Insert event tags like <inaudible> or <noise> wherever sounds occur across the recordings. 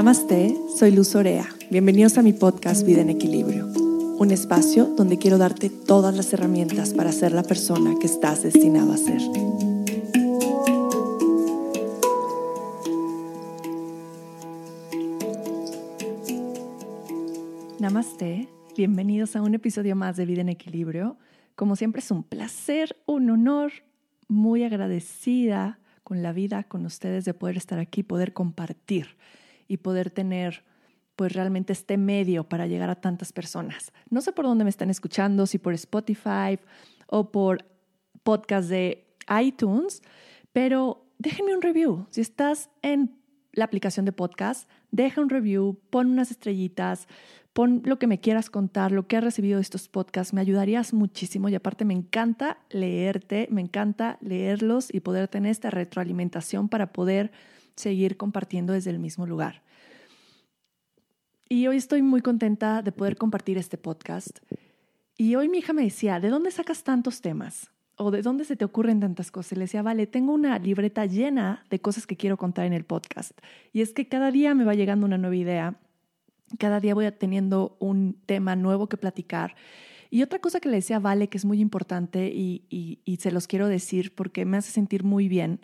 Namaste, soy Luz Orea. Bienvenidos a mi podcast Vida en Equilibrio, un espacio donde quiero darte todas las herramientas para ser la persona que estás destinado a ser. Namaste, bienvenidos a un episodio más de Vida en Equilibrio. Como siempre es un placer, un honor, muy agradecida con la vida, con ustedes de poder estar aquí, poder compartir y poder tener pues realmente este medio para llegar a tantas personas. No sé por dónde me están escuchando, si por Spotify o por podcast de iTunes, pero déjenme un review. Si estás en la aplicación de podcast, deja un review, pon unas estrellitas, pon lo que me quieras contar, lo que has recibido de estos podcasts, me ayudarías muchísimo y aparte me encanta leerte, me encanta leerlos y poder tener esta retroalimentación para poder seguir compartiendo desde el mismo lugar. Y hoy estoy muy contenta de poder compartir este podcast. Y hoy mi hija me decía, ¿de dónde sacas tantos temas? ¿O de dónde se te ocurren tantas cosas? Y le decía, vale, tengo una libreta llena de cosas que quiero contar en el podcast. Y es que cada día me va llegando una nueva idea, cada día voy teniendo un tema nuevo que platicar. Y otra cosa que le decía Vale, que es muy importante y, y se los quiero decir porque me hace sentir muy bien,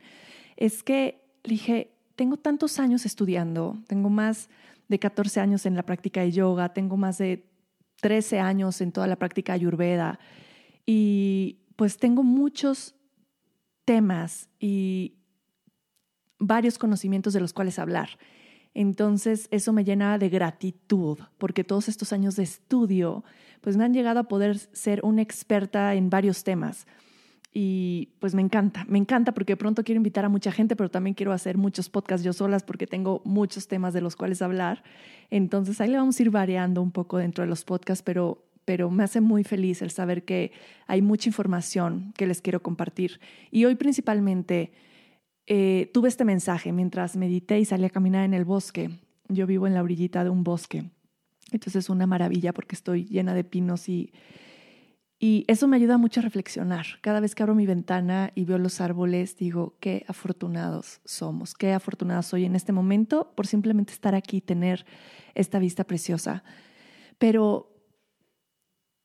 es que le dije, tengo tantos años estudiando, tengo más de 14 años en la práctica de yoga, tengo más de 13 años en toda la práctica ayurveda y pues tengo muchos temas y varios conocimientos de los cuales hablar. Entonces eso me llena de gratitud porque todos estos años de estudio pues me han llegado a poder ser una experta en varios temas y pues me encanta, me encanta porque de pronto quiero invitar a mucha gente, pero también quiero hacer muchos podcasts yo solas porque tengo muchos temas de los cuales hablar. Entonces ahí le vamos a ir variando un poco dentro de los podcasts, pero, pero me hace muy feliz el saber que hay mucha información que les quiero compartir. Y hoy principalmente eh, tuve este mensaje mientras medité y salí a caminar en el bosque. Yo vivo en la orillita de un bosque. Entonces es una maravilla porque estoy llena de pinos y y eso me ayuda mucho a reflexionar. Cada vez que abro mi ventana y veo los árboles, digo, qué afortunados somos, qué afortunados soy en este momento por simplemente estar aquí tener esta vista preciosa. Pero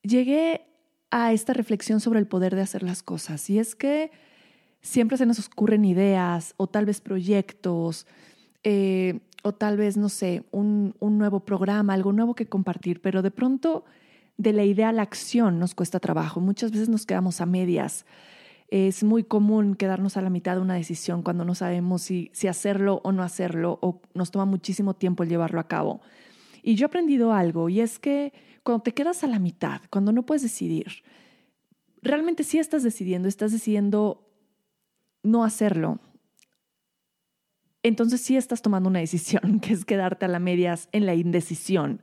llegué a esta reflexión sobre el poder de hacer las cosas. Y es que siempre se nos ocurren ideas o tal vez proyectos. Eh, o tal vez, no sé, un, un nuevo programa, algo nuevo que compartir, pero de pronto de la idea a la acción nos cuesta trabajo. Muchas veces nos quedamos a medias. Es muy común quedarnos a la mitad de una decisión cuando no sabemos si, hacerlo o no hacerlo o nos toma muchísimo tiempo el llevarlo a cabo. Y yo he aprendido algo y es que cuando te quedas a la mitad, cuando no puedes decidir, realmente sí estás decidiendo, estás decidiendo no hacerlo. Entonces sí estás tomando una decisión, <laughs> que es quedarte a la medias en la indecisión.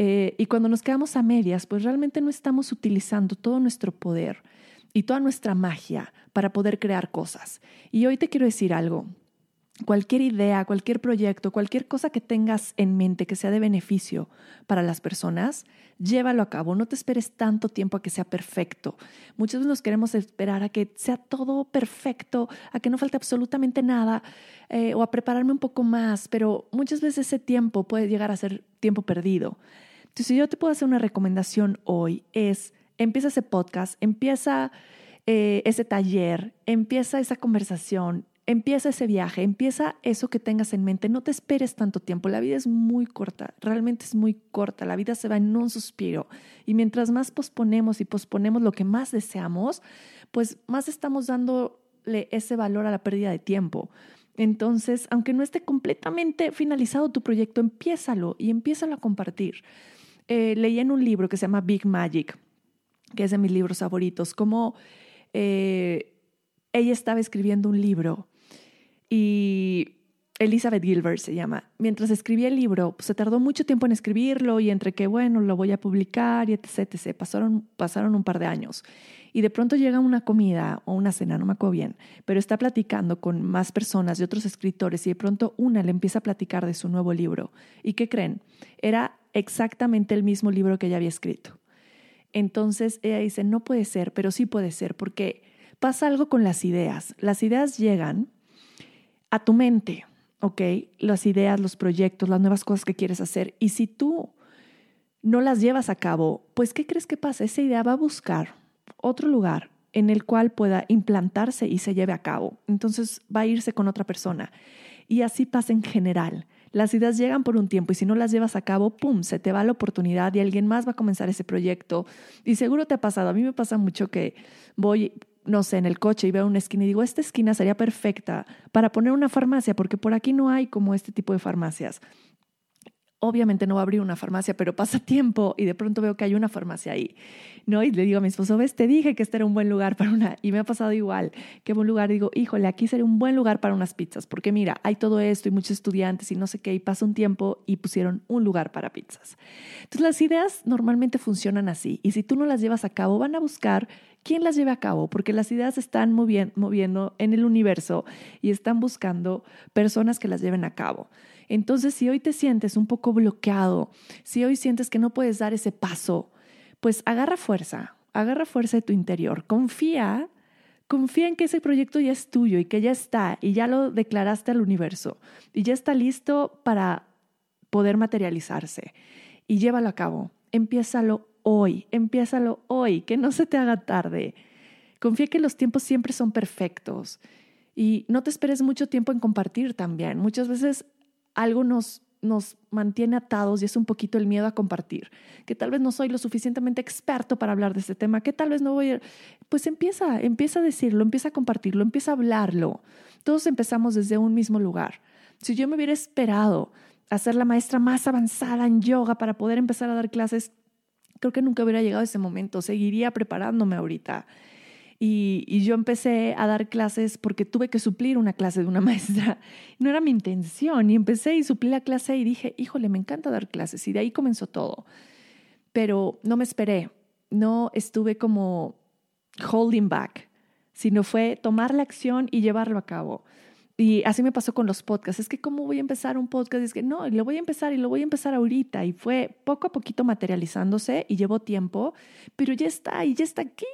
Eh, y cuando nos quedamos a medias, pues realmente no estamos utilizando todo nuestro poder y toda nuestra magia para poder crear cosas. Y hoy te quiero decir algo. Cualquier idea, cualquier proyecto, cualquier cosa que tengas en mente que sea de beneficio para las personas, llévalo a cabo. No te esperes tanto tiempo a que sea perfecto. Muchas veces nos queremos esperar a que sea todo perfecto, a que no falte absolutamente nada eh, o a prepararme un poco más, pero muchas veces ese tiempo puede llegar a ser tiempo perdido. Entonces, si yo te puedo hacer una recomendación hoy, es empieza ese podcast, empieza eh, ese taller, empieza esa conversación, empieza ese viaje, empieza eso que tengas en mente. No te esperes tanto tiempo. La vida es muy corta, realmente es muy corta. La vida se va en un suspiro. Y mientras más posponemos y posponemos lo que más deseamos, pues más estamos dándole ese valor a la pérdida de tiempo. Entonces, aunque no esté completamente finalizado tu proyecto, empiézalo y empiézalo a compartir. Eh, leí en un libro que se llama Big Magic, que es de mis libros favoritos, como eh, ella estaba escribiendo un libro y Elizabeth Gilbert se llama. Mientras escribía el libro, pues, se tardó mucho tiempo en escribirlo y entre que, bueno, lo voy a publicar y etc, etc. Pasaron, pasaron un par de años. Y de pronto llega una comida o una cena, no me acuerdo bien, pero está platicando con más personas de otros escritores y de pronto una le empieza a platicar de su nuevo libro. ¿Y qué creen? Era exactamente el mismo libro que ella había escrito. Entonces ella dice, no puede ser, pero sí puede ser, porque pasa algo con las ideas. Las ideas llegan a tu mente ¿ok? Las ideas, los proyectos, las nuevas cosas que quieres hacer. Y si tú no las llevas a cabo, pues ¿qué crees que pasa? Esa idea va a buscar otro lugar en el cual pueda implantarse y se lleve a cabo. Entonces va a irse con otra persona. Y así pasa en general. Las ideas llegan por un tiempo y si no las llevas a cabo, ¡pum!, se te va la oportunidad y alguien más va a comenzar ese proyecto. Y seguro te ha pasado, a mí me pasa mucho que voy, no sé, en el coche y veo una esquina y digo, esta esquina sería perfecta para poner una farmacia porque por aquí no hay como este tipo de farmacias obviamente no va a abrir una farmacia, pero pasa <laughs> tiempo y de pronto veo que hay una farmacia ahí, ¿no? Y le digo a mi esposo, ves, te dije que este era un buen lugar para una, y me ha pasado igual, que buen lugar, digo, híjole, aquí sería un buen lugar para unas pizzas, porque mira, hay todo esto y muchos estudiantes y no sé qué, y pasa un tiempo y pusieron un lugar para pizzas. Entonces las ideas normalmente funcionan así, y si tú no las llevas a cabo, van a buscar quién las lleve a cabo, porque las ideas están moviendo en el universo y están buscando personas que las lleven a cabo. Entonces, si hoy te sientes un poco bloqueado, si hoy sientes que no puedes dar ese paso, pues agarra fuerza, agarra fuerza de tu interior, confía, confía en que ese proyecto ya es tuyo y que ya está y ya lo declaraste al universo y ya está listo para poder materializarse y llévalo a cabo. Empiézalo hoy, empiézalo hoy, que no se te haga tarde. Confía que los tiempos siempre son perfectos y no te esperes mucho tiempo en compartir también. Muchas veces algo nos, nos mantiene atados y es un poquito el miedo a compartir, que tal vez no soy lo suficientemente experto para hablar de este tema, que tal vez no voy a... Pues empieza, empieza a decirlo, empieza a compartirlo, empieza a hablarlo. Todos empezamos desde un mismo lugar. Si yo me hubiera esperado a ser la maestra más avanzada en yoga para poder empezar a dar clases, creo que nunca hubiera llegado a ese momento, seguiría preparándome ahorita. Y, yo empecé a dar clases porque tuve que suplir una clase de una <laughs> maestra. No era mi intención. Y empecé y suplí la clase y dije, híjole, me encanta dar clases. Y de ahí comenzó todo. Pero no me esperé. No estuve como holding back, sino fue tomar la acción y llevarlo a cabo. Y así me pasó con los podcasts. Es que, ¿cómo voy a empezar un podcast? es que, no, lo voy a empezar y lo voy a empezar ahorita. Y fue poco a poquito materializándose y llevó tiempo, pero ya está y ya está aquí.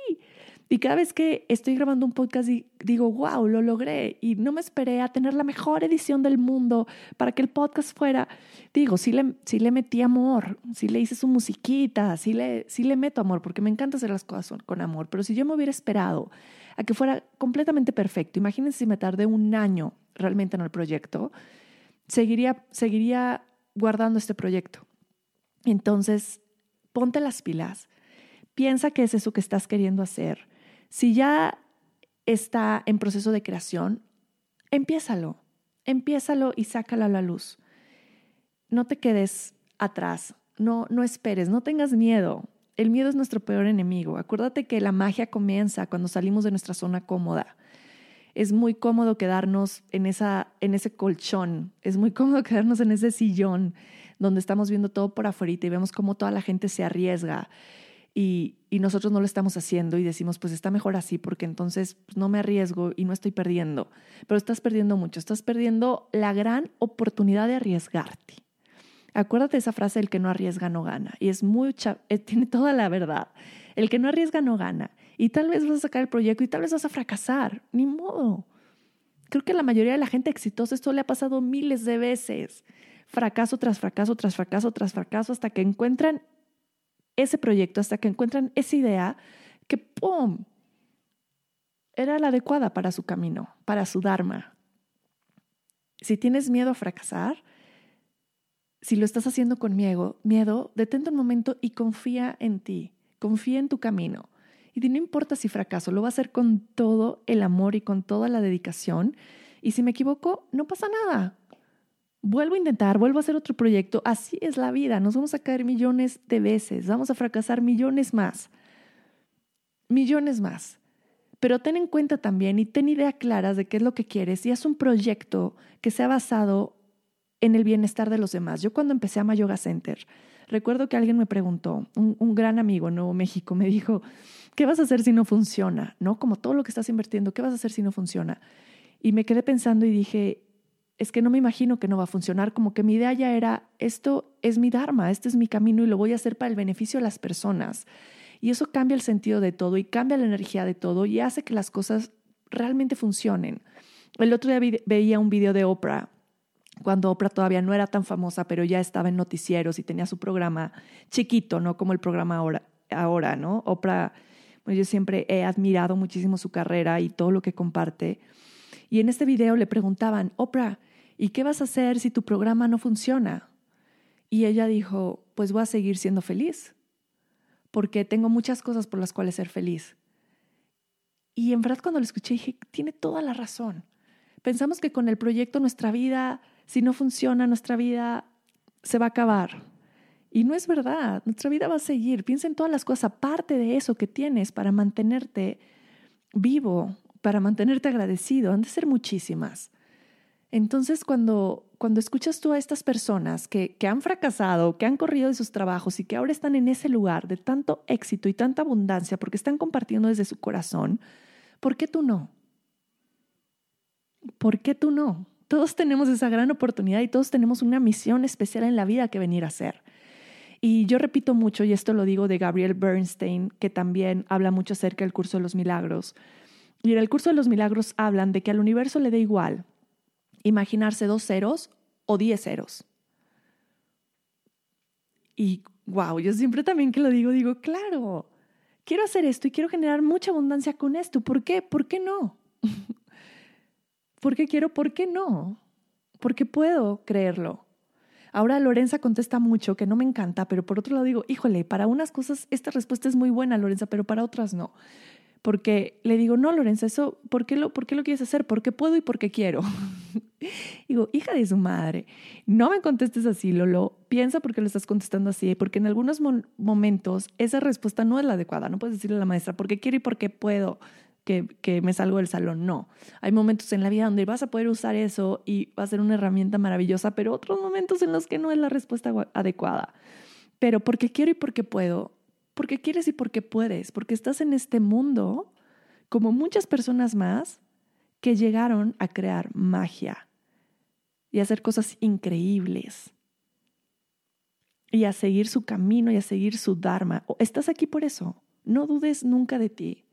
Y cada vez que estoy grabando un podcast digo, wow, lo logré y no me esperé a tener la mejor edición del mundo para que el podcast fuera, digo, sí le, sí le metí amor, sí le hice su musiquita, sí le, sí le meto amor, porque me encanta hacer las cosas con amor, pero si yo me hubiera esperado a que fuera completamente perfecto, imagínense si me tardé un año realmente en el proyecto, seguiría, seguiría guardando este proyecto. Entonces, ponte las pilas, piensa qué es eso que estás queriendo hacer si ya está en proceso de creación, empiézalo, empiézalo y sácalo a la luz. No te quedes atrás, no, no esperes, no tengas miedo. El miedo es nuestro peor enemigo. Acuérdate que la magia comienza cuando salimos de nuestra zona cómoda. Es muy cómodo quedarnos en, esa, en ese colchón, es muy cómodo quedarnos en ese sillón donde estamos viendo todo por afuera y vemos cómo toda la gente se arriesga y, nosotros no lo estamos haciendo y decimos, pues está mejor así porque entonces pues, no me arriesgo y no estoy perdiendo. Pero estás perdiendo mucho, estás perdiendo la gran oportunidad de arriesgarte. Acuérdate esa frase, el que no arriesga no gana. Y es mucha, eh, tiene toda la verdad. El que no arriesga no gana. Y tal vez vas a sacar el proyecto y tal vez vas a fracasar. Ni modo. Creo que la mayoría de la gente exitosa esto le ha pasado miles de veces. Fracaso tras fracaso, tras fracaso, tras fracaso, hasta que encuentran ese proyecto hasta que encuentran esa idea que, ¡pum!, era la adecuada para su camino, para su Dharma. Si tienes miedo a fracasar, si lo estás haciendo con miedo, miedo, detente un momento y confía en ti, confía en tu camino. Y no importa si fracaso, lo va a hacer con todo el amor y con toda la dedicación. Y si me equivoco, no pasa nada vuelvo a intentar, vuelvo a hacer otro proyecto. Así es la vida, nos vamos a caer millones de veces, vamos a fracasar millones más, millones más. Pero ten en cuenta también y ten idea claras de qué es lo que quieres y haz un proyecto que sea basado en el bienestar de los demás. Yo cuando empecé a Yoga Center, recuerdo que alguien me preguntó, un, un, gran amigo en Nuevo México, me dijo, ¿qué vas a hacer si no funciona? ¿No? Como todo lo que estás invirtiendo, ¿qué vas a hacer si no funciona? Y me quedé pensando y dije, es que no me imagino que no va a funcionar, como que mi idea ya era, esto es mi Dharma, este es mi camino y lo voy a hacer para el beneficio de las personas. Y eso cambia el sentido de todo y cambia la energía de todo y hace que las cosas realmente funcionen. El otro día veía un video de Oprah cuando Oprah todavía no era tan famosa, pero ya estaba en noticieros y tenía su programa chiquito, no como el programa ahora, ahora ¿no? Oprah, pues yo siempre he admirado muchísimo su carrera y todo lo que comparte. Y en este video le preguntaban, Oprah, ¿y qué vas a hacer si tu programa no funciona? Y ella dijo, pues voy a seguir siendo feliz, porque tengo muchas cosas por las cuales ser feliz. Y en verdad cuando lo escuché dije, tiene toda la razón. Pensamos que con el proyecto nuestra vida, si no funciona, nuestra vida se va a acabar. Y no es verdad, nuestra vida va a seguir. Piensa en todas las cosas aparte de eso que tienes para mantenerte vivo, para mantenerte agradecido. Han de ser muchísimas. Entonces, cuando, cuando escuchas tú a estas personas que, que han fracasado, que han corrido de sus trabajos y que ahora están en ese lugar de tanto éxito y tanta abundancia porque están compartiendo desde su corazón, ¿por qué tú no? ¿Por qué tú no? Todos tenemos esa gran oportunidad y todos tenemos una misión especial en la vida que venir a hacer. Y yo repito mucho, y esto lo digo de Gabriel Bernstein, que también habla mucho acerca del curso de los milagros. Y en el curso de los milagros hablan de que al universo le da igual imaginarse dos ceros o diez ceros. Y wow, yo siempre también que lo digo, digo, claro, quiero hacer esto y quiero generar mucha abundancia con esto. ¿Por qué? ¿Por qué no? <laughs> ¿Por qué quiero? ¿Por qué no? Porque puedo creerlo. Ahora Lorenza contesta mucho, que no me encanta, pero por otro lado digo, híjole, para unas cosas esta respuesta es muy buena, Lorenza, pero para otras no porque le digo, no, Lorenza, eso, ¿por qué lo, por qué lo quieres hacer? Porque puedo y porque quiero. <laughs> digo, hija de su madre, no me contestes así, Lolo, piensa por qué lo estás contestando así, porque en algunos momentos esa respuesta no es la adecuada. No puedes decirle a la maestra, porque quiero y porque puedo que, que me salgo del salón. No, hay momentos en la vida donde vas a poder usar eso y va a ser una herramienta maravillosa, pero otros momentos en los que no es la respuesta adecuada. Pero porque quiero y porque puedo, porque quieres y porque puedes, porque estás en este mundo como muchas personas más que llegaron a crear magia y a hacer cosas increíbles y a seguir su camino y a seguir su dharma. Estás aquí por eso. No dudes nunca de ti.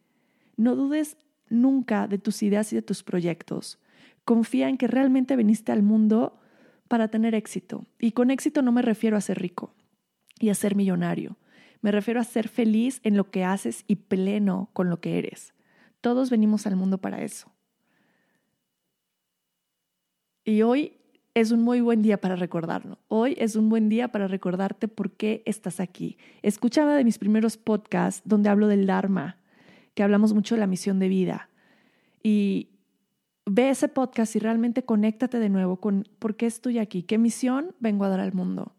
No dudes nunca de tus ideas y de tus proyectos. Confía en que realmente viniste al mundo para tener éxito. Y con éxito no me refiero a ser rico y a ser millonario. Me refiero a ser feliz en lo que haces y pleno con lo que eres. Todos venimos al mundo para eso. Y hoy es un muy buen día para recordarlo. Hoy es un buen día para recordarte por qué estás aquí. Escuchaba de mis primeros podcasts donde hablo del Dharma, que hablamos mucho de la misión de vida. Y ve ese podcast y realmente conéctate de nuevo con por qué estoy aquí, qué misión vengo a dar al mundo.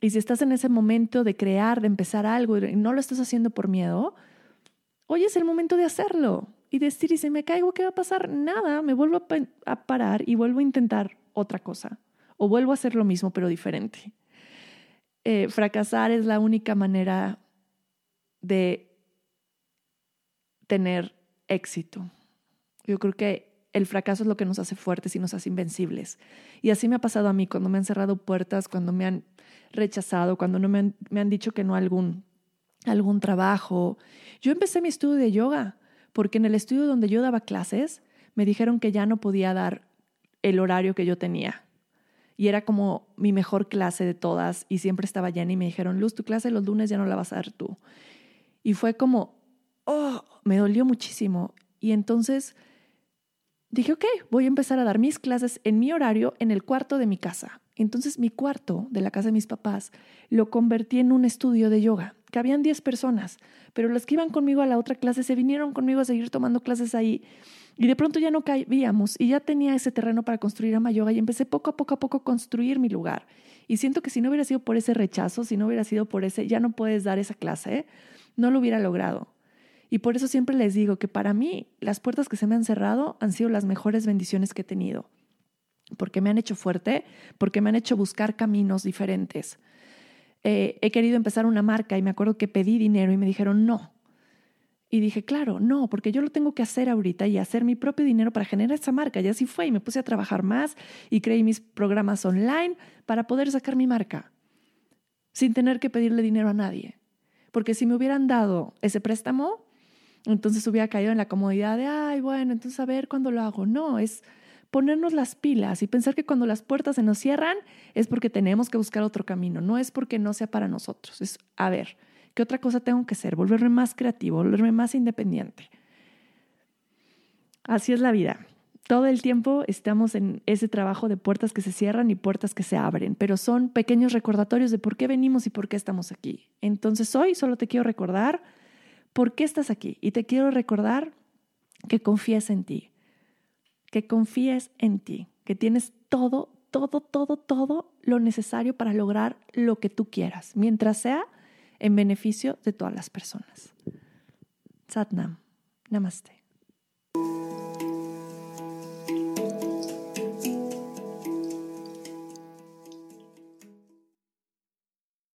Y si estás en ese momento de crear, de empezar algo y no lo estás haciendo por miedo, hoy es el momento de hacerlo y decir, y si me caigo, ¿qué va a pasar? Nada, me vuelvo a, parar y vuelvo a intentar otra cosa o vuelvo a hacer lo mismo pero diferente. Eh, fracasar es la única manera de tener éxito. Yo creo que el fracaso es lo que nos hace fuertes y nos hace invencibles. Y así me ha pasado a mí cuando me han cerrado puertas, cuando me han rechazado, cuando no me han, me han dicho que no a algún, algún trabajo. Yo empecé mi estudio de yoga porque en el estudio donde yo daba clases me dijeron que ya no podía dar el horario que yo tenía. Y era como mi mejor clase de todas y siempre estaba llena y me dijeron, Luz, tu clase los lunes ya no la vas a dar tú. Y fue como, oh, me dolió muchísimo. Y entonces dije, ok, voy a empezar a dar mis clases en mi horario en el cuarto de mi casa. Entonces mi cuarto de la casa de mis papás lo convertí en un estudio de yoga, que habían 10 personas, pero las que iban conmigo a la otra clase se vinieron conmigo a seguir tomando clases ahí y de pronto ya no cabíamos y ya tenía ese terreno para construir ama yoga y empecé poco a poco a poco a construir mi lugar. Y siento que si no hubiera sido por ese rechazo, si no hubiera sido por ese, ya no puedes dar esa clase, no lo hubiera logrado. Y por eso siempre les digo que para mí las puertas que se me han cerrado han sido las mejores bendiciones que he tenido porque me han hecho fuerte, porque me han hecho buscar caminos diferentes. Eh, he querido empezar una marca y me acuerdo que pedí dinero y me dijeron no. Y dije, claro, no, porque yo lo tengo que hacer ahorita y hacer mi propio dinero para generar esa marca. Y así fue y me puse a trabajar más y creé mis programas online para poder sacar mi marca sin tener que pedirle dinero a nadie. Porque si me hubieran dado ese préstamo, entonces hubiera caído en la comodidad de, ay, bueno, entonces a ver cuándo lo hago. No, es ponernos las pilas y pensar que cuando las puertas se nos cierran es porque tenemos que buscar otro camino, no es porque no sea para nosotros. Es, a ver, ¿qué otra cosa tengo que hacer? Volverme más creativo, volverme más independiente. Así es la vida. Todo el tiempo estamos en ese trabajo de puertas que se cierran y puertas que se abren, pero son pequeños recordatorios de por qué venimos y por qué estamos aquí. Entonces hoy solo te quiero recordar por qué estás aquí y te quiero recordar que confíes en ti, que confíes en ti, que tienes todo, todo, todo, todo lo necesario para lograr lo que tú quieras, mientras sea en beneficio de todas las personas. Satnam. Namaste.